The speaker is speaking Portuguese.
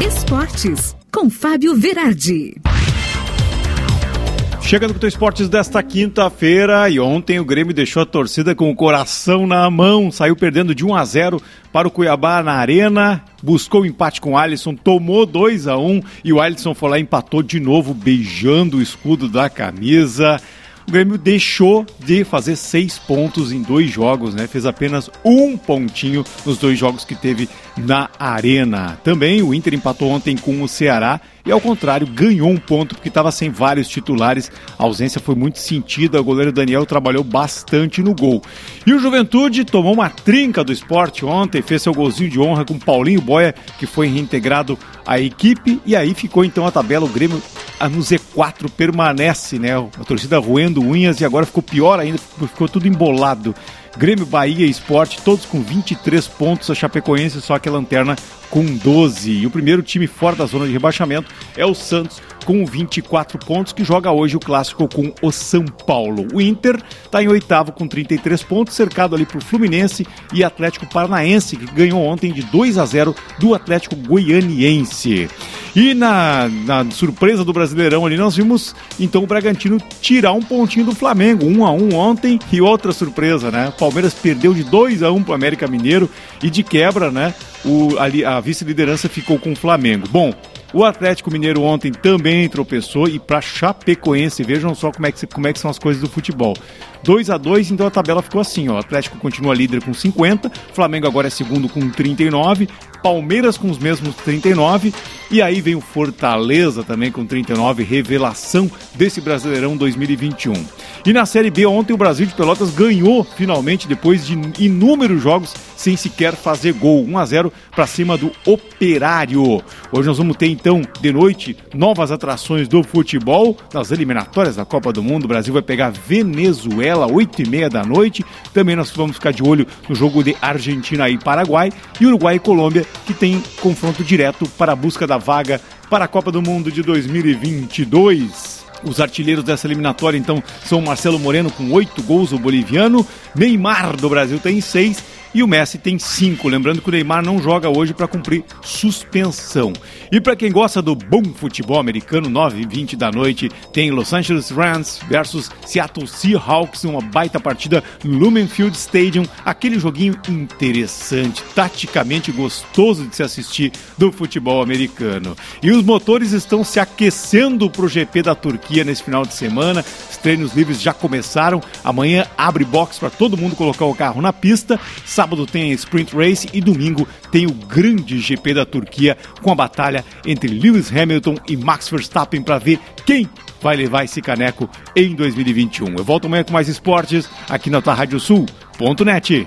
Esportes, com Fábio Verardi. Chegando com o Esportes desta quinta-feira e ontem o Grêmio deixou a torcida com o coração na mão, saiu perdendo de 1 a 0 para o Cuiabá na Arena, buscou o empate com o Alisson, tomou 2 a 1 e o Alisson foi lá e empatou de novo, beijando o escudo da camisa o Grêmio deixou de fazer seis pontos em dois jogos, né? Fez apenas um pontinho nos dois jogos que teve na Arena. Também o Inter empatou ontem com o Ceará e, ao contrário, ganhou um ponto porque estava sem vários titulares. A ausência foi muito sentida. O goleiro Daniel trabalhou bastante no gol. E o Juventude tomou uma trinca do esporte ontem, fez seu golzinho de honra com Paulinho Boia, que foi reintegrado à equipe. E aí ficou então a tabela. O Grêmio no Z4 permanece, né? A torcida roendo unhas e agora ficou pior ainda, ficou tudo embolado. Grêmio, Bahia e Esporte, todos com 23 pontos. A Chapecoense só que a lanterna com 12. E o primeiro time fora da zona de rebaixamento é o Santos com 24 pontos, que joga hoje o clássico com o São Paulo. O Inter está em oitavo com 33 pontos, cercado ali por Fluminense e Atlético Paranaense, que ganhou ontem de 2 a 0 do Atlético Goianiense. E na, na surpresa do Brasileirão ali, nós vimos então o Bragantino tirar um pontinho do Flamengo, 1 a 1 ontem, e outra surpresa, né? O Palmeiras perdeu de 2 a 1 para o América Mineiro e de quebra, né? O, ali, a vice-liderança ficou com o Flamengo. Bom, o Atlético Mineiro ontem também tropeçou e para Chapecoense, vejam só como é, que, como é que são as coisas do futebol. 2 a 2 então a tabela ficou assim, ó. O Atlético continua líder com 50, Flamengo agora é segundo com 39, Palmeiras com os mesmos 39 e aí vem o Fortaleza também com 39, revelação desse Brasileirão 2021. E na Série B ontem o Brasil de Pelotas ganhou finalmente depois de inúmeros jogos sem sequer fazer gol, 1 a 0 para cima do Operário. Hoje nós vamos ter então de noite novas atrações do futebol nas eliminatórias da Copa do Mundo. O Brasil vai pegar Venezuela 8 e meia da noite. Também nós vamos ficar de olho no jogo de Argentina e Paraguai e Uruguai e Colômbia que tem confronto direto para a busca da vaga para a Copa do Mundo de 2022. Os artilheiros dessa eliminatória, então, são Marcelo Moreno com oito gols, o boliviano. Neymar do Brasil tem seis e o Messi tem cinco. Lembrando que o Neymar não joga hoje para cumprir suspensão. E para quem gosta do bom futebol americano, 9 e 20 da noite, tem Los Angeles Rams versus Seattle Seahawks, uma baita partida no Lumen Field Stadium, aquele joguinho interessante, taticamente gostoso de se assistir do futebol americano. E os motores estão se aquecendo para o GP da Turquia nesse final de semana. Os treinos livres já começaram. Amanhã abre box para todo mundo colocar o carro na pista. Sábado tem a Sprint Race e domingo tem o grande GP da Turquia com a batalha entre Lewis Hamilton e Max Verstappen para ver quem vai levar esse caneco em 2021. Eu volto amanhã com mais esportes aqui na Rádio Sul.net.